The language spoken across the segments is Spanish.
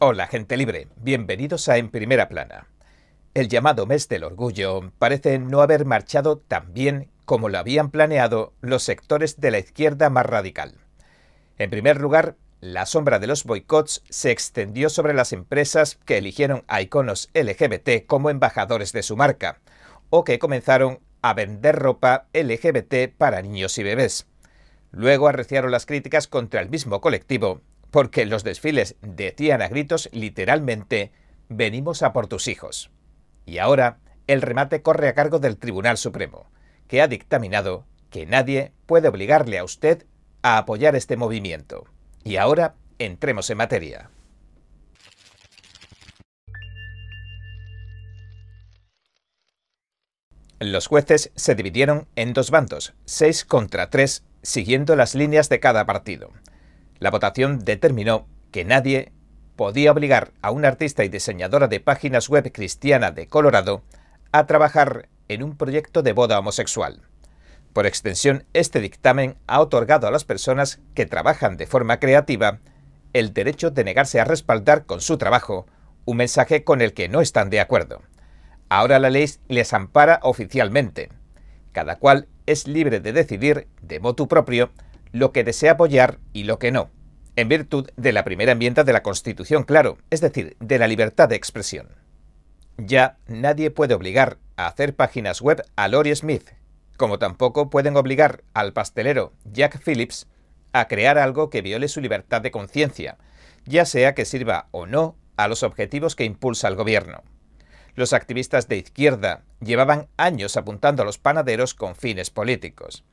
Hola, gente libre. Bienvenidos a En Primera Plana. El llamado mes del orgullo parece no haber marchado tan bien como lo habían planeado los sectores de la izquierda más radical. En primer lugar, la sombra de los boicots se extendió sobre las empresas que eligieron a iconos LGBT como embajadores de su marca, o que comenzaron a vender ropa LGBT para niños y bebés. Luego arreciaron las críticas contra el mismo colectivo porque los desfiles decían a gritos literalmente venimos a por tus hijos. Y ahora el remate corre a cargo del Tribunal Supremo, que ha dictaminado que nadie puede obligarle a usted a apoyar este movimiento. Y ahora entremos en materia. Los jueces se dividieron en dos bandos, seis contra tres, siguiendo las líneas de cada partido. La votación determinó que nadie podía obligar a una artista y diseñadora de páginas web cristiana de Colorado a trabajar en un proyecto de boda homosexual. Por extensión, este dictamen ha otorgado a las personas que trabajan de forma creativa el derecho de negarse a respaldar con su trabajo un mensaje con el que no están de acuerdo. Ahora la ley les ampara oficialmente. Cada cual es libre de decidir, de motu propio, lo que desea apoyar y lo que no, en virtud de la primera enmienda de la Constitución, claro, es decir, de la libertad de expresión. Ya nadie puede obligar a hacer páginas web a Lori Smith, como tampoco pueden obligar al pastelero Jack Phillips a crear algo que viole su libertad de conciencia, ya sea que sirva o no a los objetivos que impulsa el gobierno. Los activistas de izquierda llevaban años apuntando a los panaderos con fines políticos.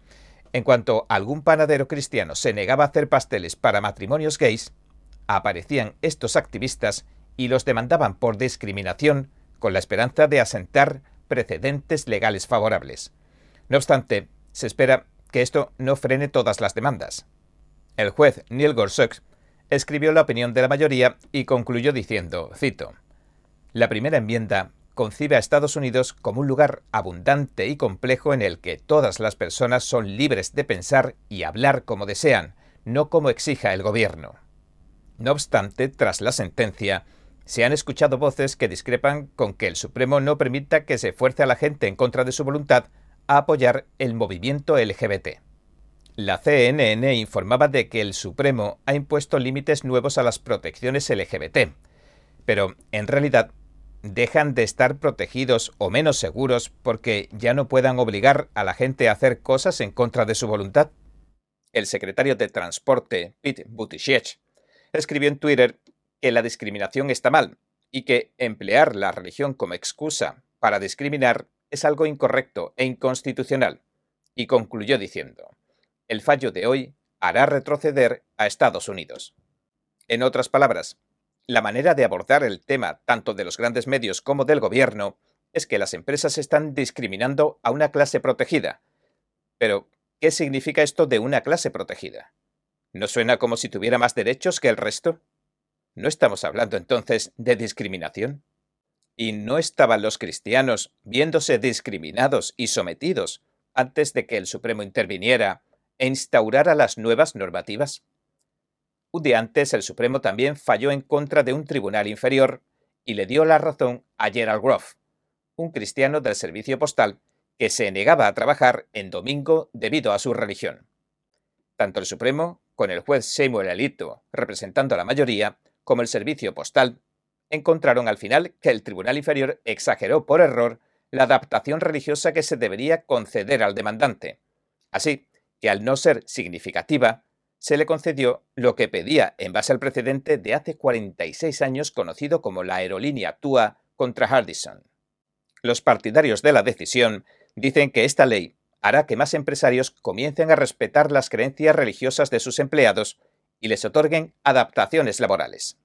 En cuanto algún panadero cristiano se negaba a hacer pasteles para matrimonios gays, aparecían estos activistas y los demandaban por discriminación con la esperanza de asentar precedentes legales favorables. No obstante, se espera que esto no frene todas las demandas. El juez Neil Gorsuch escribió la opinión de la mayoría y concluyó diciendo, cito, La primera enmienda concibe a Estados Unidos como un lugar abundante y complejo en el que todas las personas son libres de pensar y hablar como desean, no como exija el gobierno. No obstante, tras la sentencia, se han escuchado voces que discrepan con que el Supremo no permita que se fuerce a la gente en contra de su voluntad a apoyar el movimiento LGBT. La CNN informaba de que el Supremo ha impuesto límites nuevos a las protecciones LGBT, pero en realidad dejan de estar protegidos o menos seguros porque ya no puedan obligar a la gente a hacer cosas en contra de su voluntad? El secretario de Transporte, Pete Buttigieg, escribió en Twitter que la discriminación está mal y que emplear la religión como excusa para discriminar es algo incorrecto e inconstitucional, y concluyó diciendo, el fallo de hoy hará retroceder a Estados Unidos. En otras palabras, la manera de abordar el tema tanto de los grandes medios como del gobierno es que las empresas están discriminando a una clase protegida. Pero, ¿qué significa esto de una clase protegida? ¿No suena como si tuviera más derechos que el resto? ¿No estamos hablando entonces de discriminación? ¿Y no estaban los cristianos viéndose discriminados y sometidos antes de que el Supremo interviniera e instaurara las nuevas normativas? Un día antes, el Supremo también falló en contra de un tribunal inferior y le dio la razón a Gerald Groff, un cristiano del servicio postal que se negaba a trabajar en domingo debido a su religión. Tanto el Supremo, con el juez Samuel Alito representando a la mayoría, como el servicio postal, encontraron al final que el tribunal inferior exageró por error la adaptación religiosa que se debería conceder al demandante. Así que al no ser significativa, se le concedió lo que pedía en base al precedente de hace 46 años conocido como la aerolínea TUA contra Hardison. Los partidarios de la decisión dicen que esta ley hará que más empresarios comiencen a respetar las creencias religiosas de sus empleados y les otorguen adaptaciones laborales.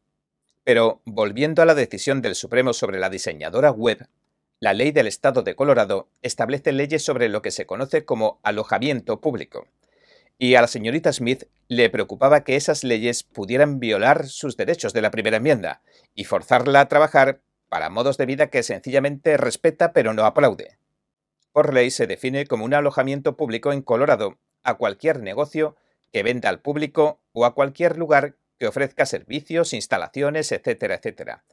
Pero, volviendo a la decisión del Supremo sobre la diseñadora web, la ley del Estado de Colorado establece leyes sobre lo que se conoce como alojamiento público, y a la señorita Smith le preocupaba que esas leyes pudieran violar sus derechos de la primera enmienda y forzarla a trabajar para modos de vida que sencillamente respeta pero no aplaude. Por ley se define como un alojamiento público en Colorado a cualquier negocio que venda al público o a cualquier lugar que ofrezca servicios, instalaciones, etcétera, etcétera.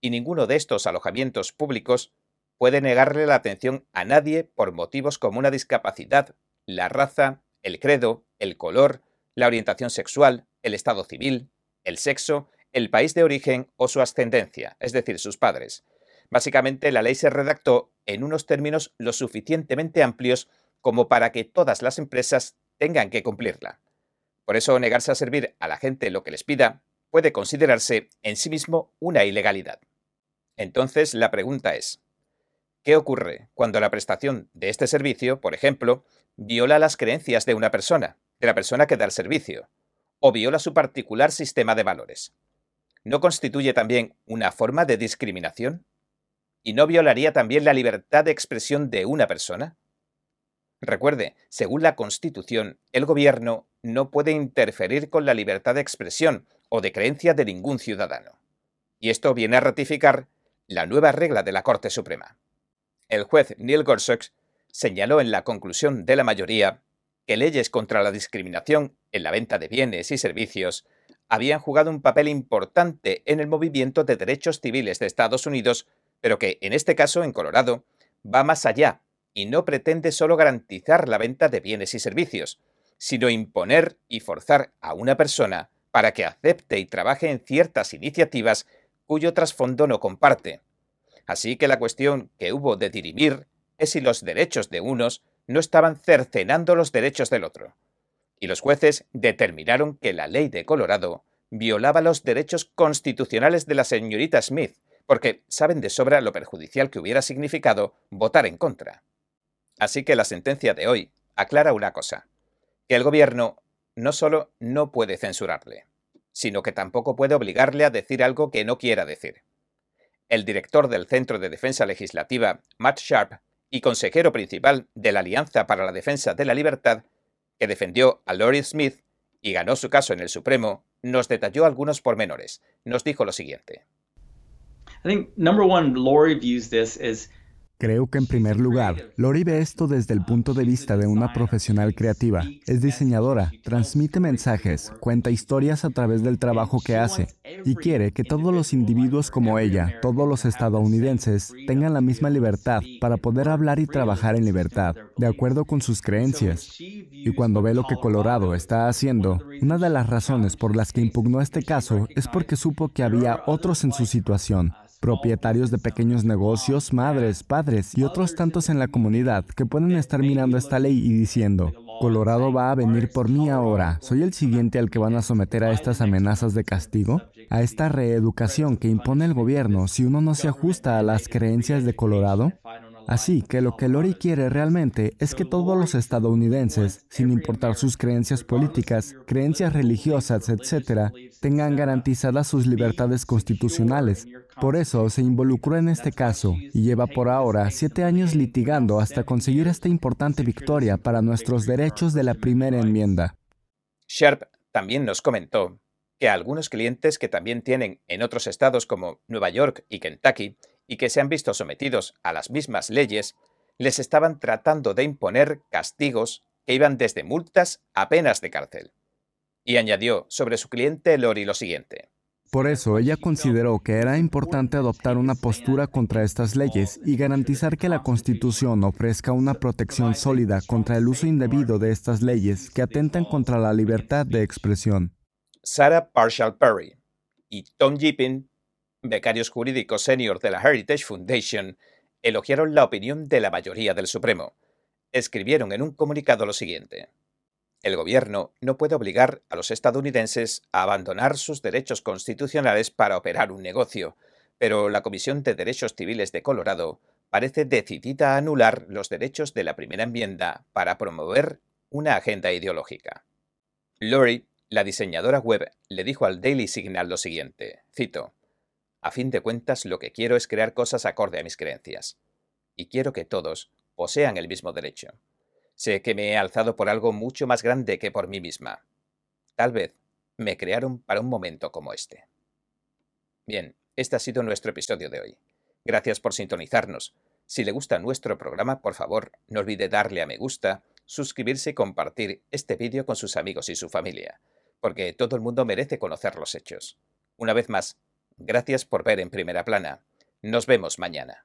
Y ninguno de estos alojamientos públicos puede negarle la atención a nadie por motivos como una discapacidad, la raza, el credo, el color, la orientación sexual, el estado civil, el sexo, el país de origen o su ascendencia, es decir, sus padres. Básicamente, la ley se redactó en unos términos lo suficientemente amplios como para que todas las empresas tengan que cumplirla. Por eso, negarse a servir a la gente lo que les pida puede considerarse en sí mismo una ilegalidad. Entonces, la pregunta es, ¿qué ocurre cuando la prestación de este servicio, por ejemplo, viola las creencias de una persona, de la persona que da el servicio, o viola su particular sistema de valores? ¿No constituye también una forma de discriminación? ¿Y no violaría también la libertad de expresión de una persona? Recuerde, según la Constitución, el Gobierno no puede interferir con la libertad de expresión o de creencia de ningún ciudadano. Y esto viene a ratificar la nueva regla de la Corte Suprema. El juez Neil Gorsuch señaló en la conclusión de la mayoría que leyes contra la discriminación en la venta de bienes y servicios habían jugado un papel importante en el movimiento de derechos civiles de Estados Unidos pero que en este caso, en Colorado, va más allá y no pretende solo garantizar la venta de bienes y servicios, sino imponer y forzar a una persona para que acepte y trabaje en ciertas iniciativas cuyo trasfondo no comparte. Así que la cuestión que hubo de dirimir es si los derechos de unos no estaban cercenando los derechos del otro. Y los jueces determinaron que la ley de Colorado violaba los derechos constitucionales de la señorita Smith, porque saben de sobra lo perjudicial que hubiera significado votar en contra. Así que la sentencia de hoy aclara una cosa, que el gobierno no solo no puede censurarle, sino que tampoco puede obligarle a decir algo que no quiera decir. El director del Centro de Defensa Legislativa, Matt Sharp, y consejero principal de la Alianza para la Defensa de la Libertad, que defendió a Lori Smith y ganó su caso en el Supremo, nos detalló algunos pormenores. Nos dijo lo siguiente. Creo que en primer lugar, Lori ve esto desde el punto de vista de una profesional creativa. Es diseñadora, transmite mensajes, cuenta historias a través del trabajo que hace y quiere que todos los individuos como ella, todos los estadounidenses, tengan la misma libertad para poder hablar y trabajar en libertad, de acuerdo con sus creencias. Y cuando ve lo que Colorado está haciendo, una de las razones por las que impugnó este caso es porque supo que había otros en su situación propietarios de pequeños negocios, madres, padres y otros tantos en la comunidad que pueden estar mirando esta ley y diciendo, Colorado va a venir por mí ahora. ¿Soy el siguiente al que van a someter a estas amenazas de castigo? ¿A esta reeducación que impone el gobierno si uno no se ajusta a las creencias de Colorado? Así que lo que Lori quiere realmente es que todos los estadounidenses, sin importar sus creencias políticas, creencias religiosas, etc., tengan garantizadas sus libertades constitucionales. Por eso se involucró en este caso y lleva por ahora siete años litigando hasta conseguir esta importante victoria para nuestros derechos de la primera enmienda. Sharp también nos comentó que algunos clientes que también tienen en otros estados como Nueva York y Kentucky y que se han visto sometidos a las mismas leyes, les estaban tratando de imponer castigos que iban desde multas a penas de cárcel. Y añadió sobre su cliente Lori lo siguiente. Por eso ella consideró que era importante adoptar una postura contra estas leyes y garantizar que la Constitución ofrezca una protección sólida contra el uso indebido de estas leyes que atentan contra la libertad de expresión. Sarah Parshall Perry y Tom Jippin, becarios jurídicos senior de la Heritage Foundation, elogiaron la opinión de la mayoría del Supremo. Escribieron en un comunicado lo siguiente. El gobierno no puede obligar a los estadounidenses a abandonar sus derechos constitucionales para operar un negocio, pero la Comisión de Derechos Civiles de Colorado parece decidida a anular los derechos de la primera enmienda para promover una agenda ideológica. Lori, la diseñadora web, le dijo al Daily Signal lo siguiente, cito, A fin de cuentas lo que quiero es crear cosas acorde a mis creencias, y quiero que todos posean el mismo derecho. Sé que me he alzado por algo mucho más grande que por mí misma. Tal vez me crearon para un momento como este. Bien, este ha sido nuestro episodio de hoy. Gracias por sintonizarnos. Si le gusta nuestro programa, por favor, no olvide darle a me gusta, suscribirse y compartir este vídeo con sus amigos y su familia. porque todo el mundo merece conocer los hechos. Una vez más, gracias por ver en primera plana. Nos vemos mañana.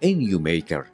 en YouMaker